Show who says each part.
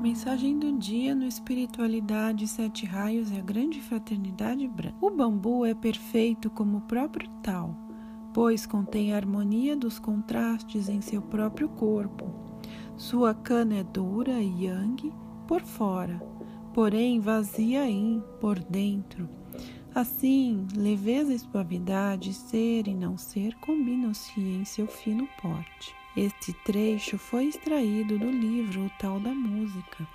Speaker 1: Mensagem do dia no Espiritualidade, Sete Raios e a Grande Fraternidade Branca. O bambu é perfeito como o próprio tal, pois contém a harmonia dos contrastes em seu próprio corpo. Sua cana é dura e yang por fora, porém vazia em por dentro. Assim, leveza e suavidade, ser e não ser combinam-se em seu fino porte. Este trecho foi extraído do livro O Tal da Música.